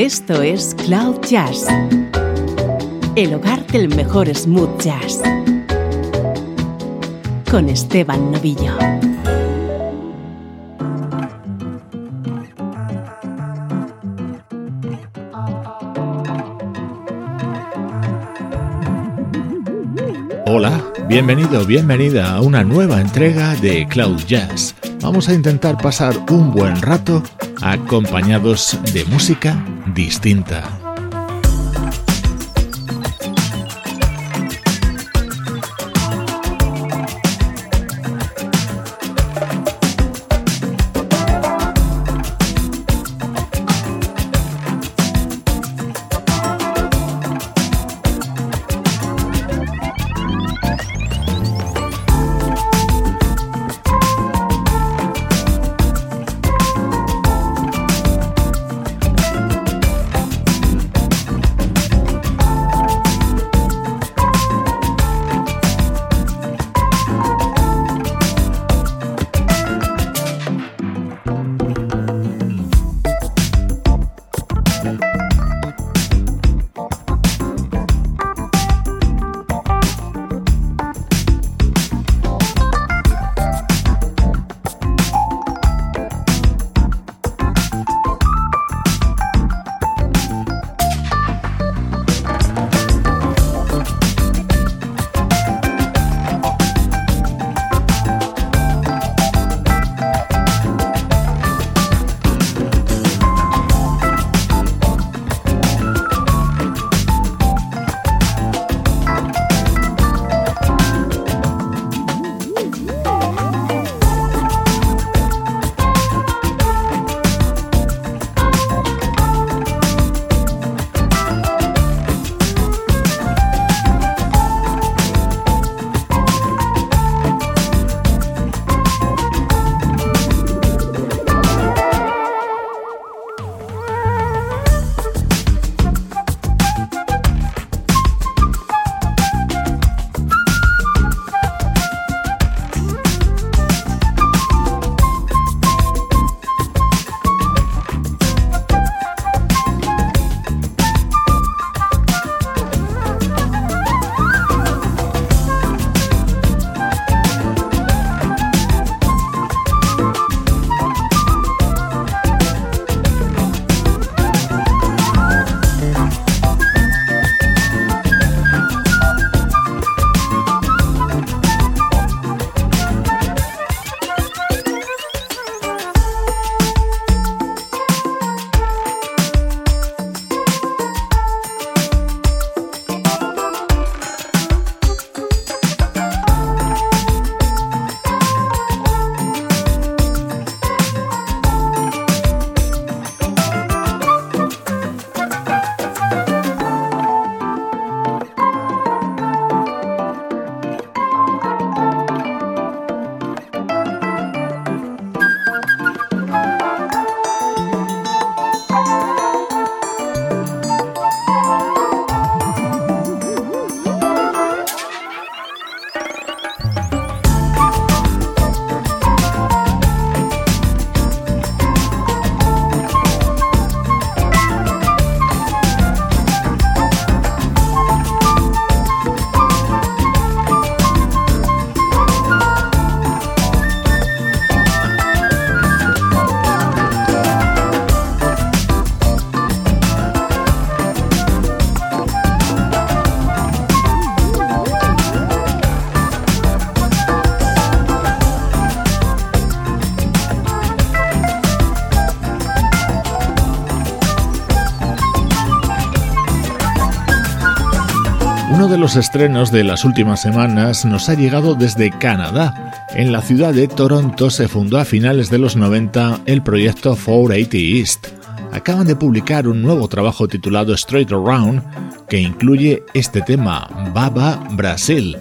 Esto es Cloud Jazz, el hogar del mejor smooth jazz, con Esteban Novillo. Hola, bienvenido, bienvenida a una nueva entrega de Cloud Jazz. Vamos a intentar pasar un buen rato acompañados de música distinta. Los estrenos de las últimas semanas nos ha llegado desde Canadá. En la ciudad de Toronto se fundó a finales de los 90 el proyecto 480 East. Acaban de publicar un nuevo trabajo titulado Straight Around que incluye este tema, Baba Brasil,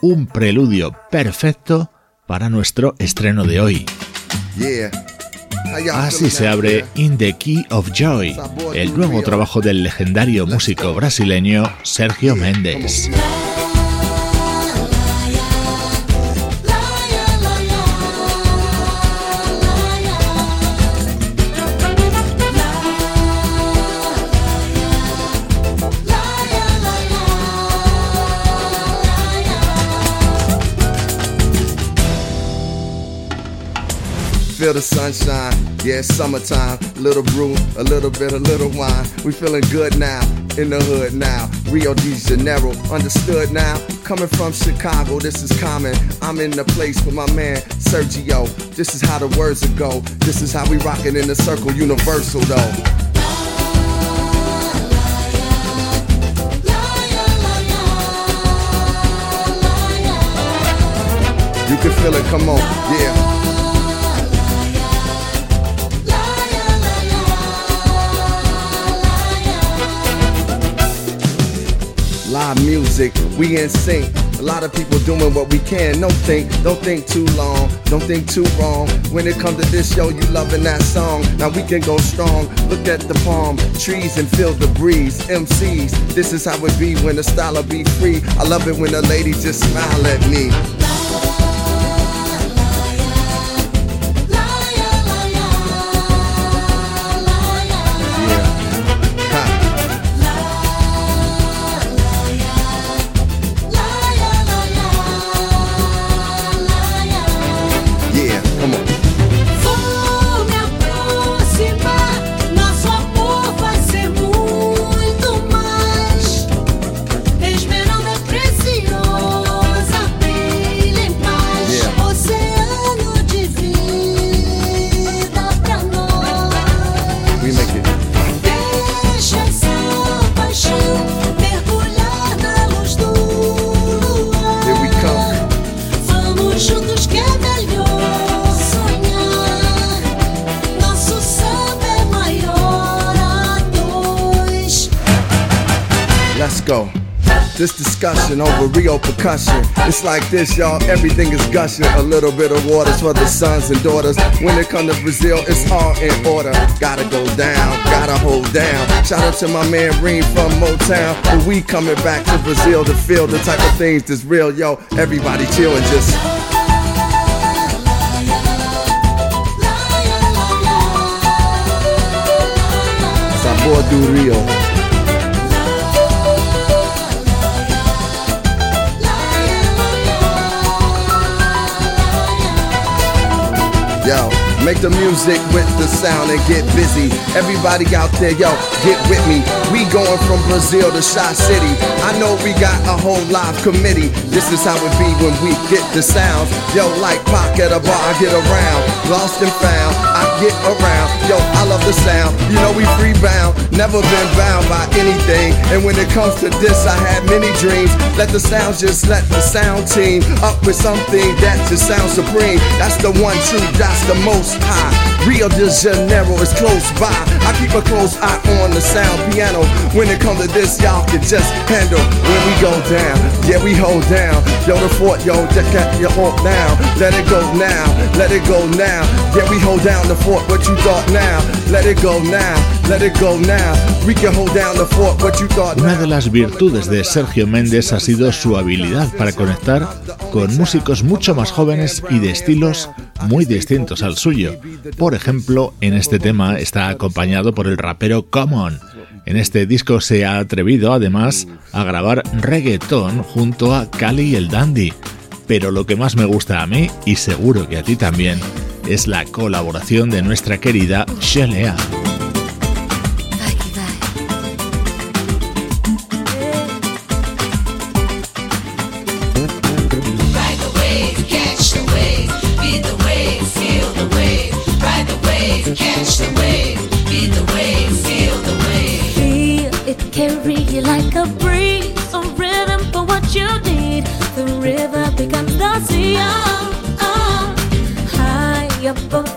un preludio perfecto para nuestro estreno de hoy. Así se abre In the Key of Joy, el nuevo trabajo del legendario músico brasileño Sergio Méndez. Feel the sunshine. Yeah, summertime. Little brew, a little bit, a little wine. We feeling good now, in the hood now. Rio de Janeiro, understood now. Coming from Chicago, this is common. I'm in the place with my man Sergio. This is how the words will go. This is how we rockin' in the circle, universal though. You can feel it, come on, yeah. Live music, we in sync. A lot of people doing what we can. Don't think, don't think too long, don't think too wrong. When it comes to this, show, you loving that song. Now we can go strong. Look at the palm trees and feel the breeze. MCs, this is how it be when the style be free. I love it when the ladies just smile at me. Discussion over Rio percussion. It's like this, y'all. Everything is gushing. A little bit of waters for the sons and daughters. When it comes to Brazil, it's all in order. Gotta go down, gotta hold down. Shout out to my man Reem from Motown. But we coming back to Brazil to feel the type of things that's real, yo. Everybody chill and just. Sabor do Rio. Make the music with the sound and get busy. Everybody out there, yo, get with me. We going from Brazil to Shot City. I know we got a whole live committee. This is how it be when we get the sounds. Yo, like Pac at a bar, I get around. Lost and found, I get around. Yo, I love the sound. You know we free bound, never been bound by anything. And when it comes to this, I had many dreams. Let the sounds just let the sound team up with something that just sounds supreme. That's the one true, that's the most high. Rio de Janeiro is close by. I keep a close eye on the sound piano. When it comes to this, y'all can just handle when we go down. Yeah, we hold down. Yo, the fort, yo, just got your down. Let it go now, let it go now. Yeah, we hold down the fort. What you thought now? Let it go now, let it go now. We can hold down the fort. What you thought Una de las virtudes de Sergio Méndez ha sido su habilidad para conectar con músicos mucho más jóvenes y de estilos muy distintos al suyo. Por ejemplo, en este tema está acompañado por el rapero Common. En este disco se ha atrevido además a grabar reggaeton junto a Cali y el Dandy. Pero lo que más me gusta a mí, y seguro que a ti también, es la colaboración de nuestra querida Shelea. book.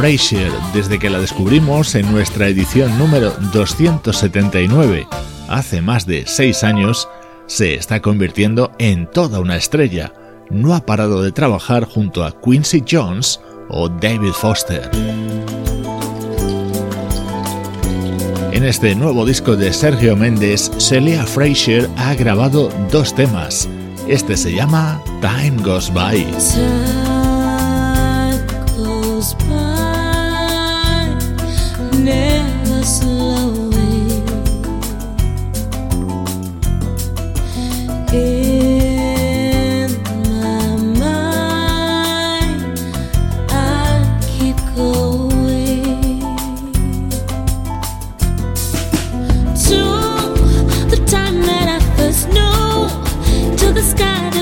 Fraser, desde que la descubrimos en nuestra edición número 279 hace más de seis años, se está convirtiendo en toda una estrella. No ha parado de trabajar junto a Quincy Jones o David Foster. En este nuevo disco de Sergio Méndez, Celia Fraser ha grabado dos temas. Este se llama Time Goes By. Sus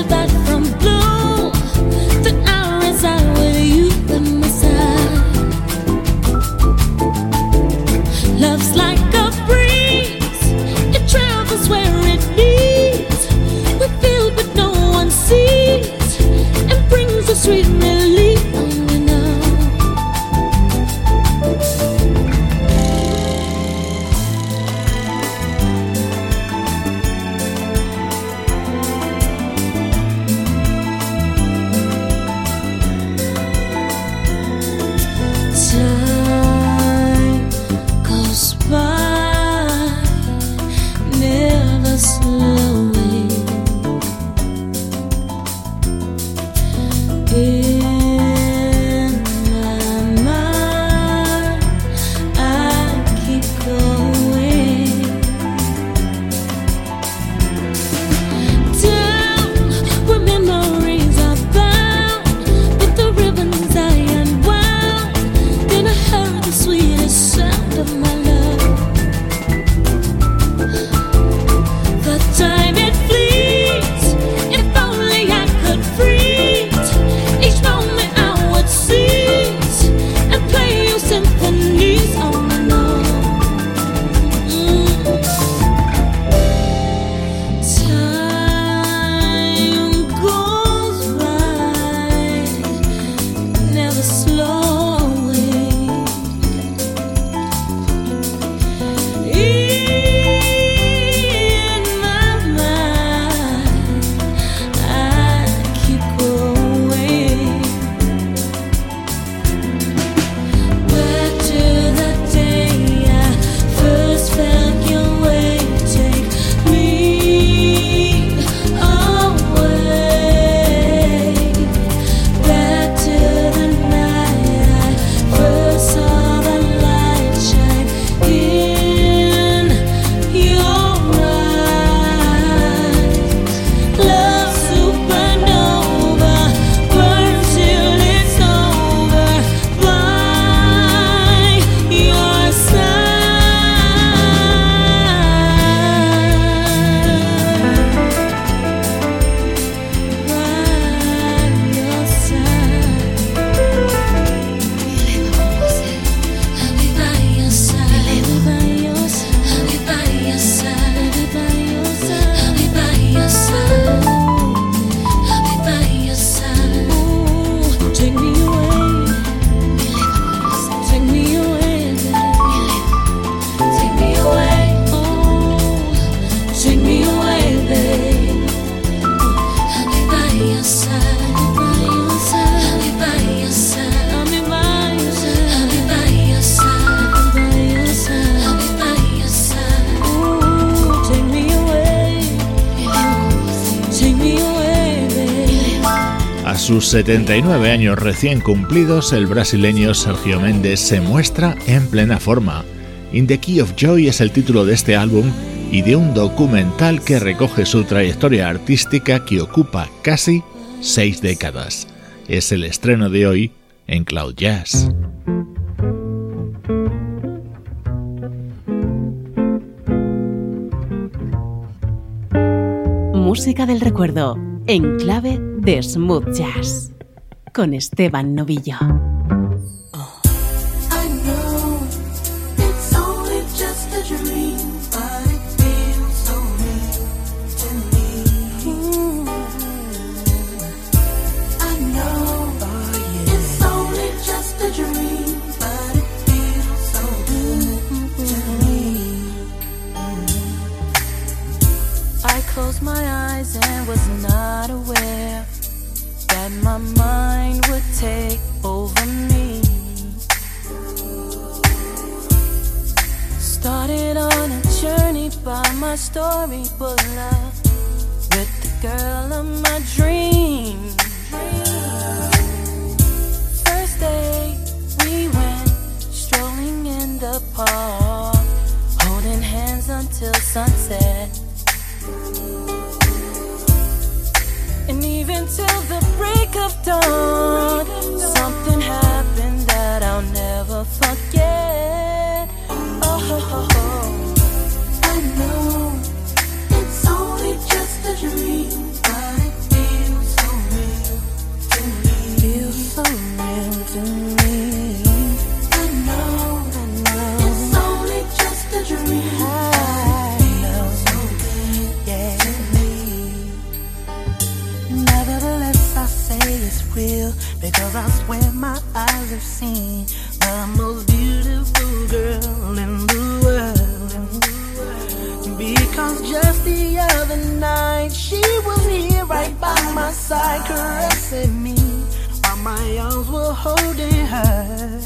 79 años recién cumplidos, el brasileño Sergio Méndez se muestra en plena forma. In the Key of Joy es el título de este álbum y de un documental que recoge su trayectoria artística que ocupa casi seis décadas. Es el estreno de hoy en Cloud Jazz. Música del recuerdo en clave de Smooth Jazz con Esteban Novillo. Cause just the other night She was here right by my side Caressing me. While my arms were holding her.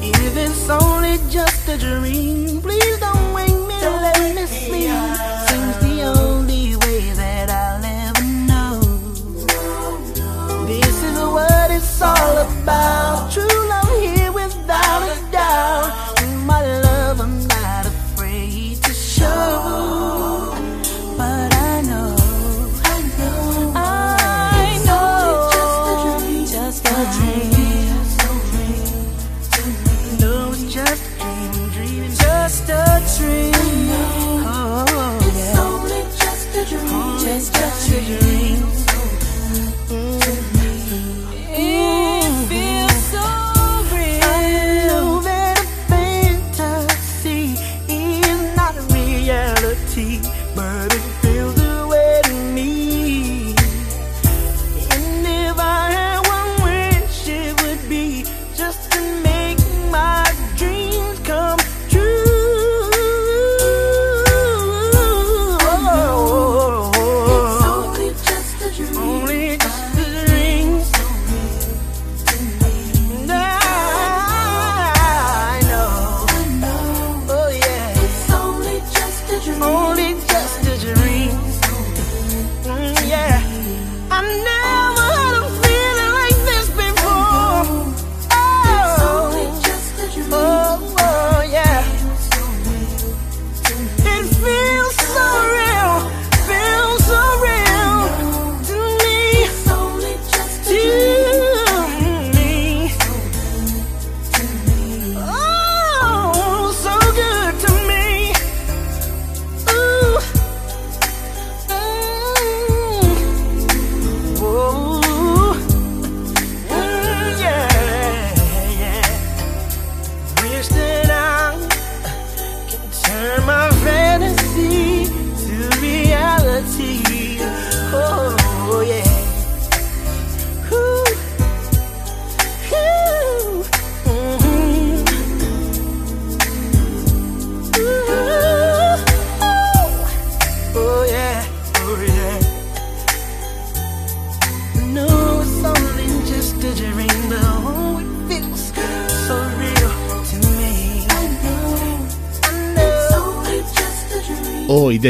If it's only just a dream Please don't wake me, don't let me sleep. Seems the only way that I'll ever know. This is what it's all about. True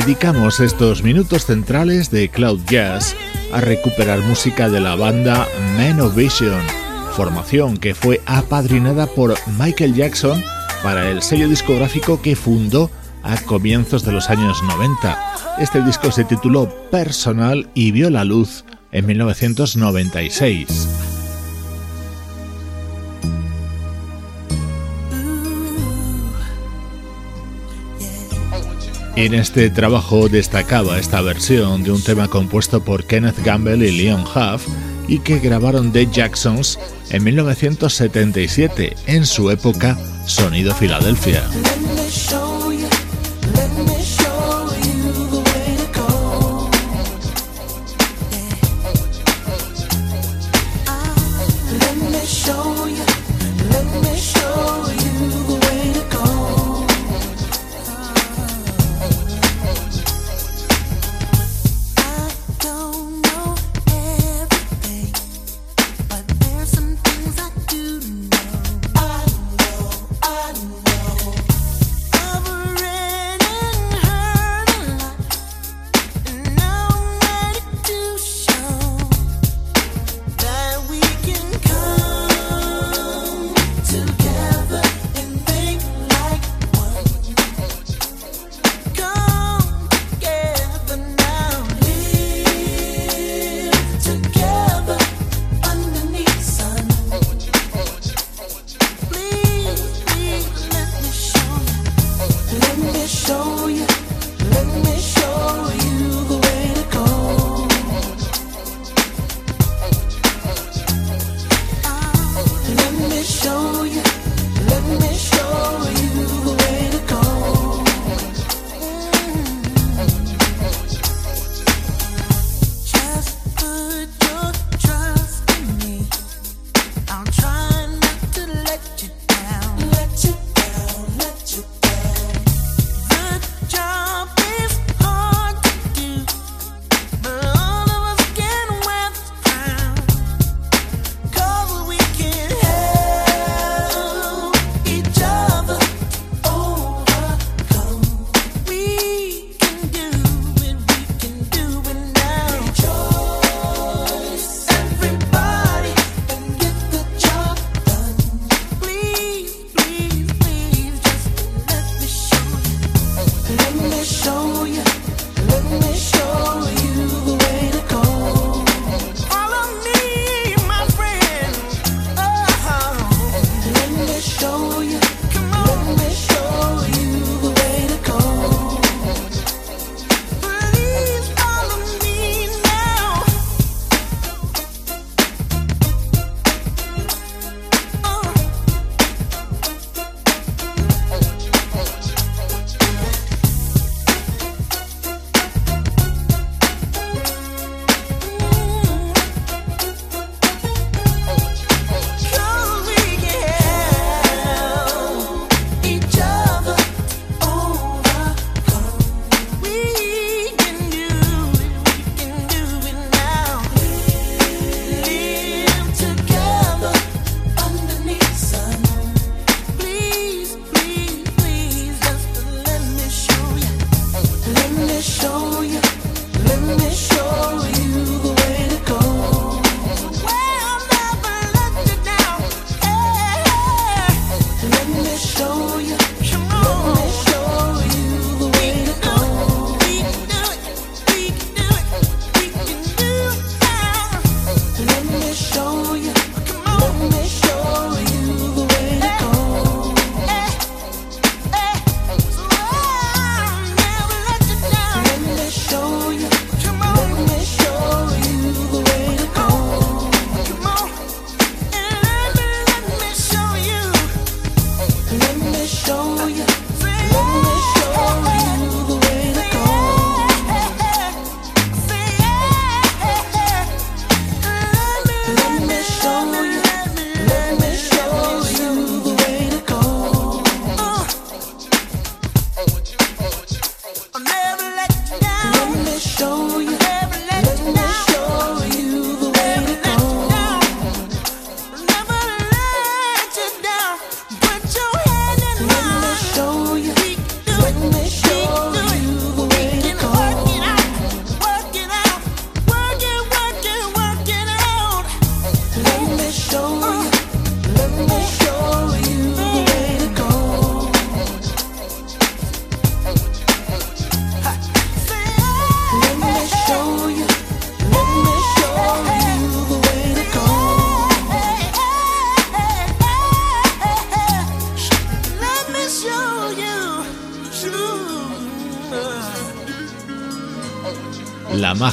dedicamos estos minutos centrales de Cloud Jazz a recuperar música de la banda Manovision, formación que fue apadrinada por Michael Jackson para el sello discográfico que fundó a comienzos de los años 90. Este disco se tituló Personal y vio la luz en 1996. En este trabajo destacaba esta versión de un tema compuesto por Kenneth Gamble y Leon Huff y que grabaron The Jacksons en 1977, en su época Sonido Filadelfia.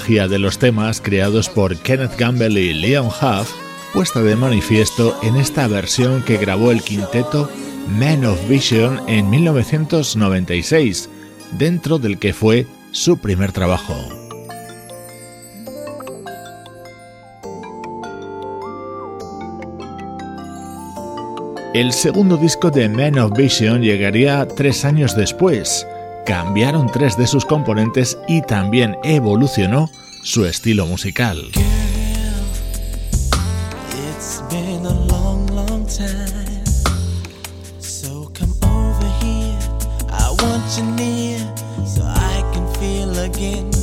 De los temas creados por Kenneth Gamble y Leon Huff, puesta de manifiesto en esta versión que grabó el quinteto Man of Vision en 1996, dentro del que fue su primer trabajo. El segundo disco de Man of Vision llegaría tres años después cambiaron tres de sus componentes y también evolucionó su estilo musical. again.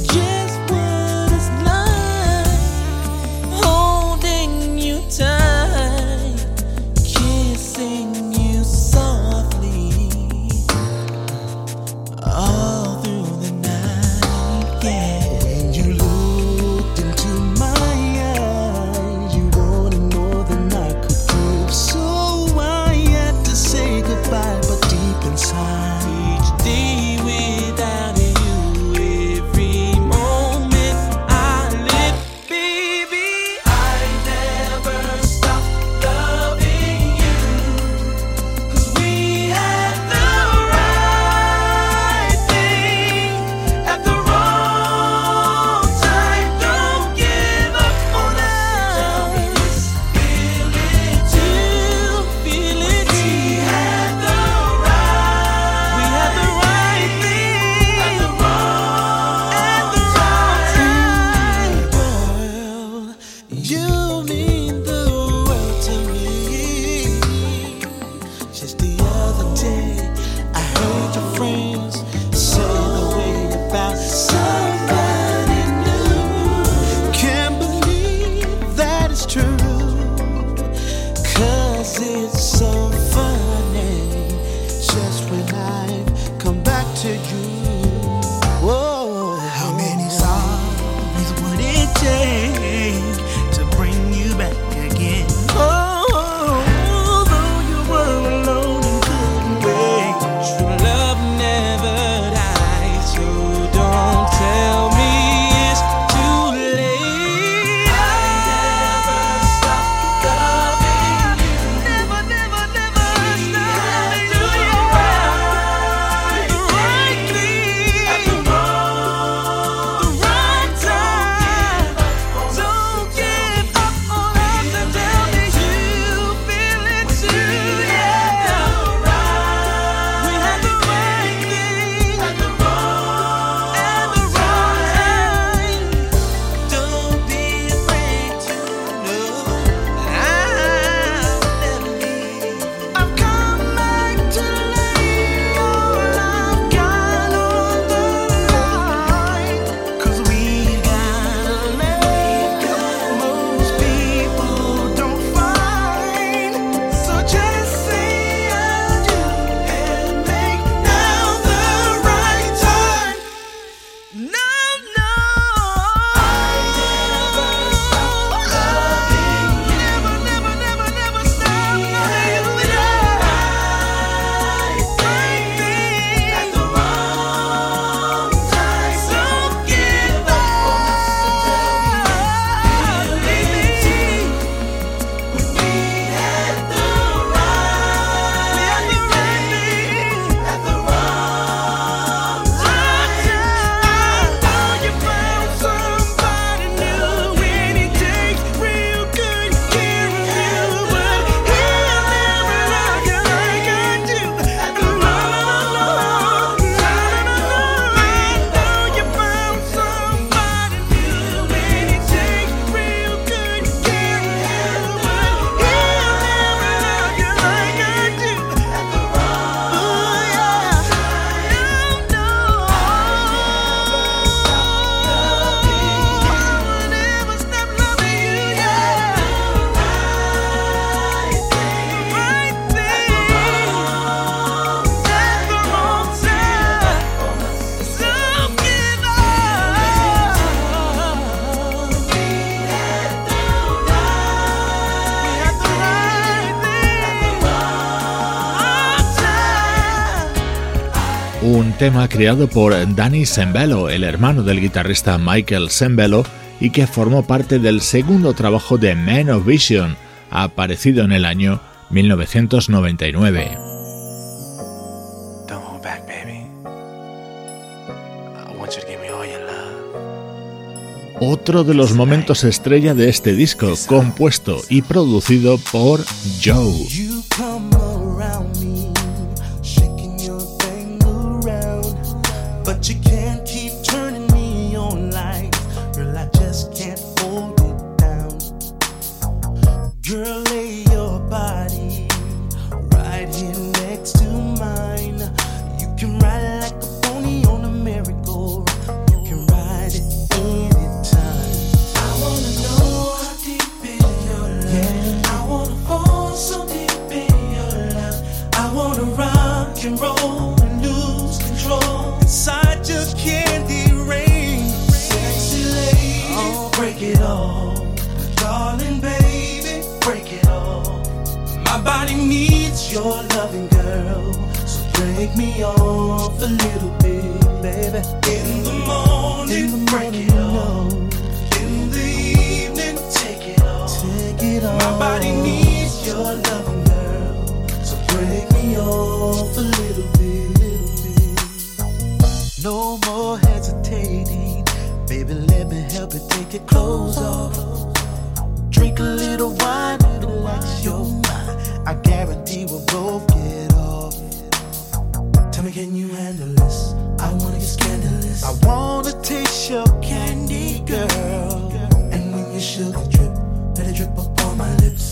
Tema creado por Danny Sembello, el hermano del guitarrista Michael Sembello, y que formó parte del segundo trabajo de Man of Vision, aparecido en el año 1999. Otro de los momentos estrella de este disco, compuesto y producido por Joe. So break me off a little bit. No more hesitating. Baby, let me help you take your clothes off. Drink a little wine, relax your mind. I guarantee we'll both get off. Tell me, can you handle this? I wanna get scandalous. I wanna taste your candy, girl. And when you sugar drip, let it drip upon my lips.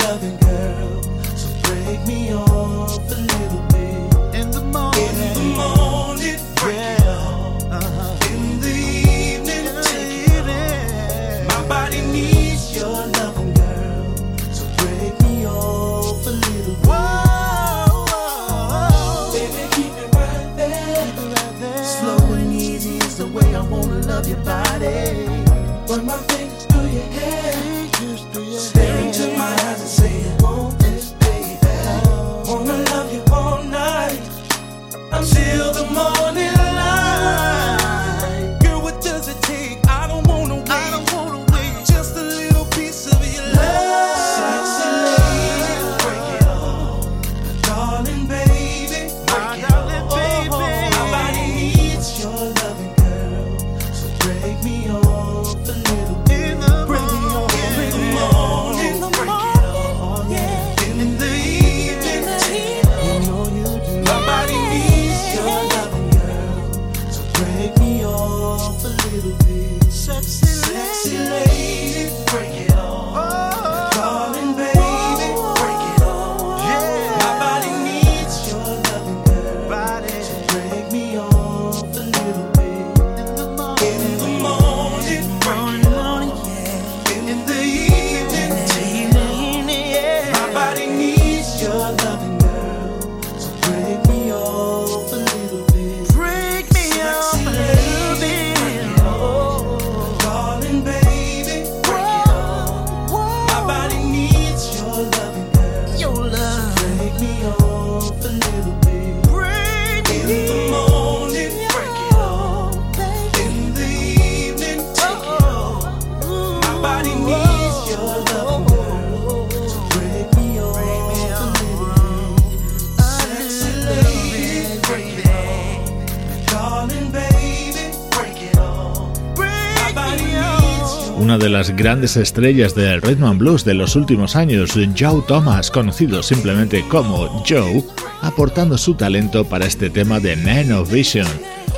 grandes estrellas del rhythm and blues de los últimos años, Joe Thomas, conocido simplemente como Joe, aportando su talento para este tema de Man of Vision.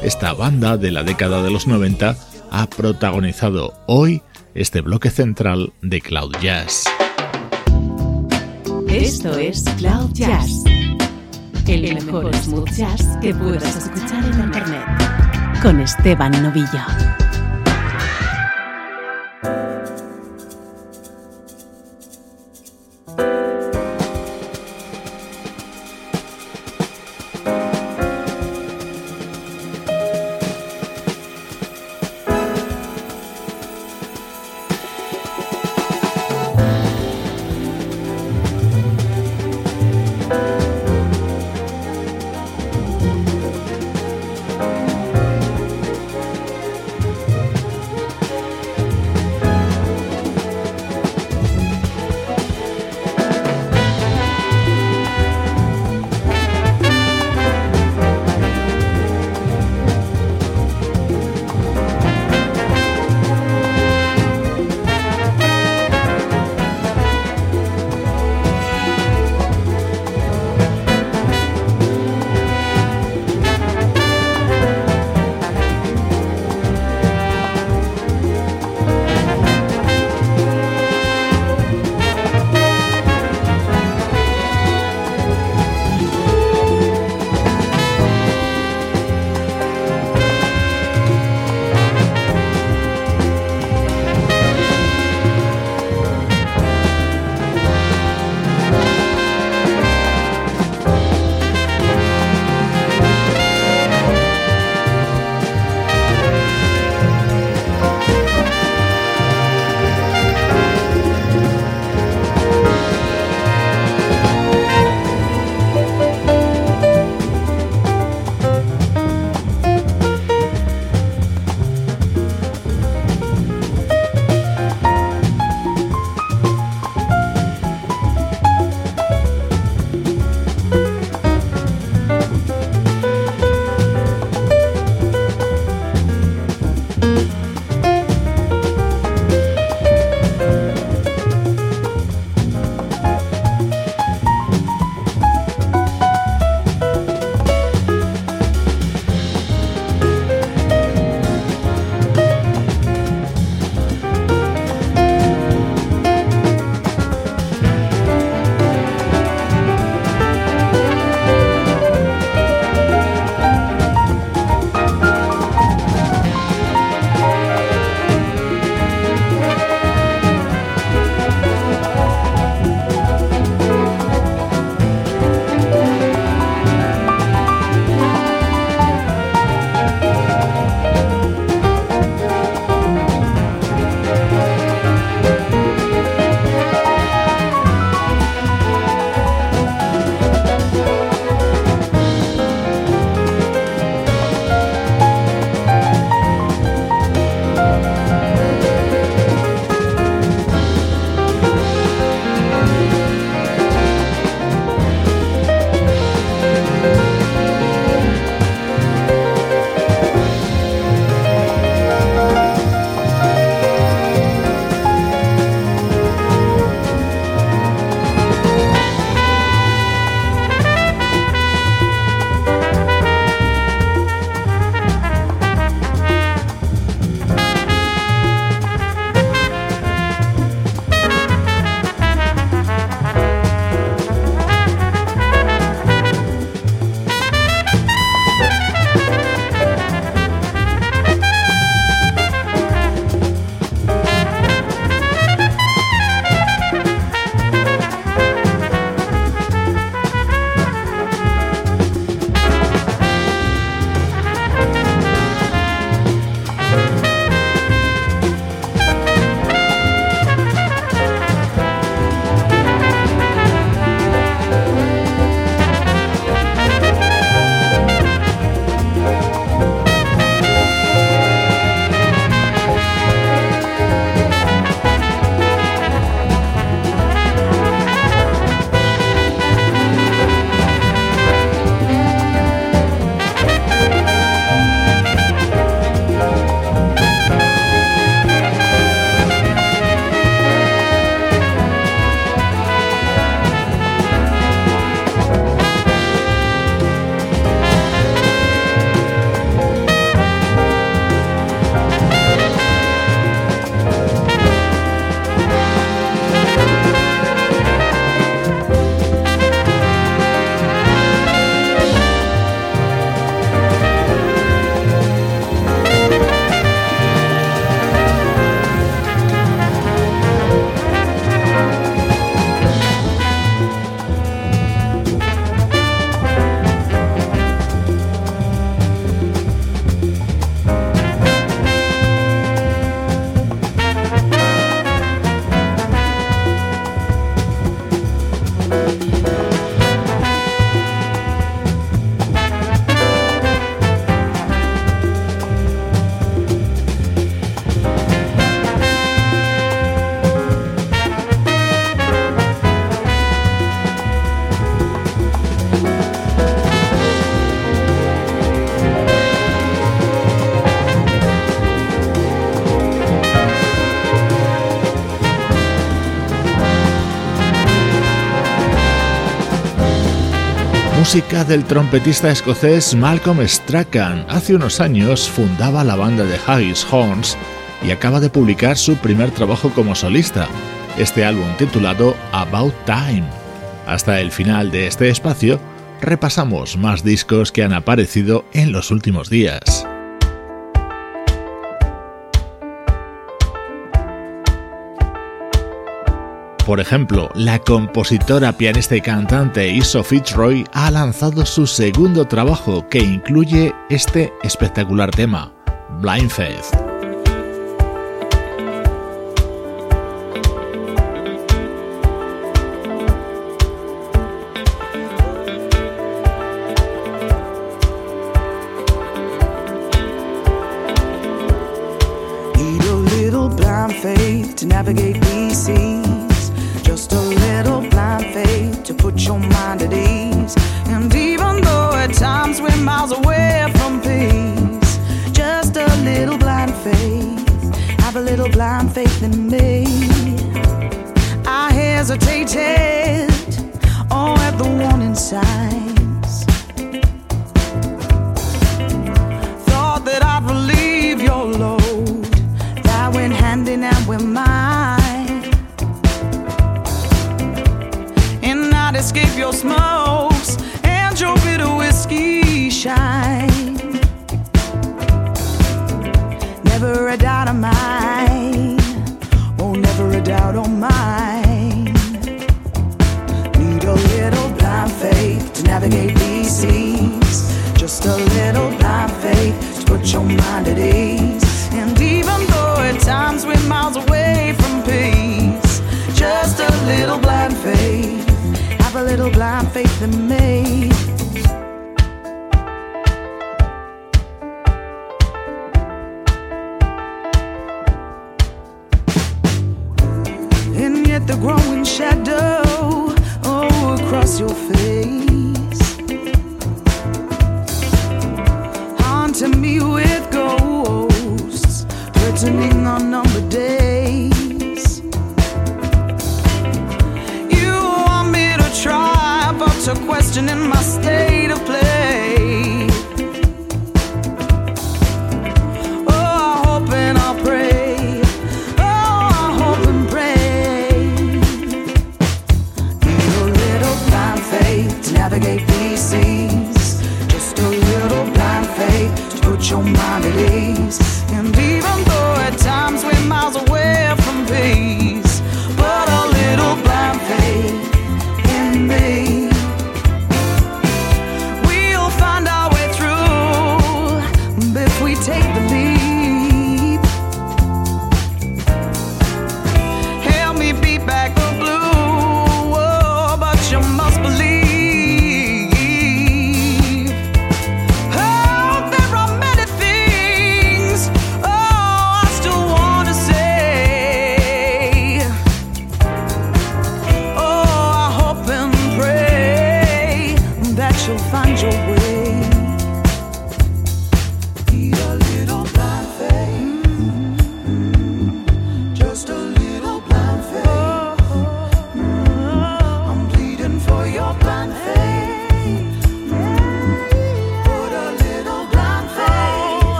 Esta banda de la década de los 90 ha protagonizado hoy este bloque central de Cloud Jazz. Esto es Cloud Jazz, el mejor smooth jazz que puedas escuchar en Internet, con Esteban Novillo. Música del trompetista escocés Malcolm Strachan. Hace unos años fundaba la banda de Haggis Horns y acaba de publicar su primer trabajo como solista, este álbum titulado About Time. Hasta el final de este espacio, repasamos más discos que han aparecido en los últimos días. Por ejemplo, la compositora, pianista y cantante Iso Fitzroy ha lanzado su segundo trabajo que incluye este espectacular tema, Blind Faith. Just a little blind faith to put your mind at ease. And even though at times we're miles away from peace, just a little blind faith. Have a little blind faith in me. I hesitated, oh, at the warning signs. Thought that I'd relieve your load. That went hand in hand with mine. Escape your smokes and your bitter whiskey shine. Never a mine. Faith in me.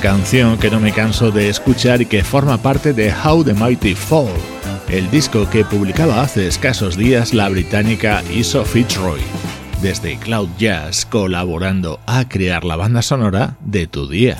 Canción que no me canso de escuchar y que forma parte de How the Mighty Fall, el disco que publicaba hace escasos días la británica Iso Fitzroy, desde Cloud Jazz colaborando a crear la banda sonora de tu día.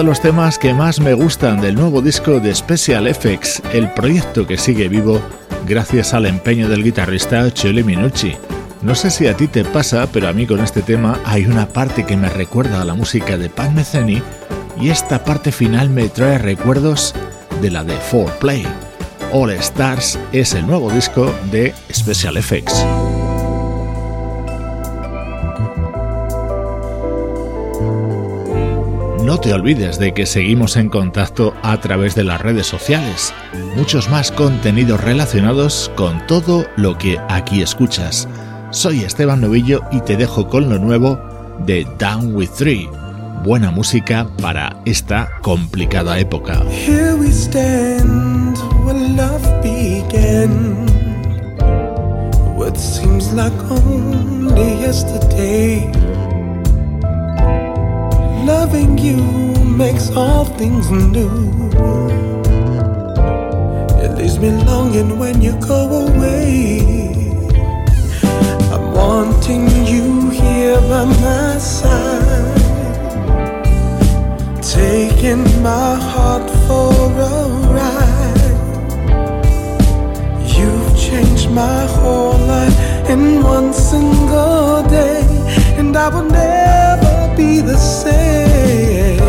De los temas que más me gustan del nuevo disco de Special Effects, el proyecto que sigue vivo gracias al empeño del guitarrista Choli Minucci. No sé si a ti te pasa, pero a mí con este tema hay una parte que me recuerda a la música de Pat Metheny y esta parte final me trae recuerdos de la de 4Play. All Stars es el nuevo disco de Special Effects. No te olvides de que seguimos en contacto a través de las redes sociales. Muchos más contenidos relacionados con todo lo que aquí escuchas. Soy Esteban Novillo y te dejo con lo nuevo de Down with Three. Buena música para esta complicada época. Here we stand. What seems like only yesterday. Loving you makes all things new. It leaves me longing when you go away. I'm wanting you here by my side. Taking my heart for a ride. You've changed my whole life in one single day, and I will never be the same.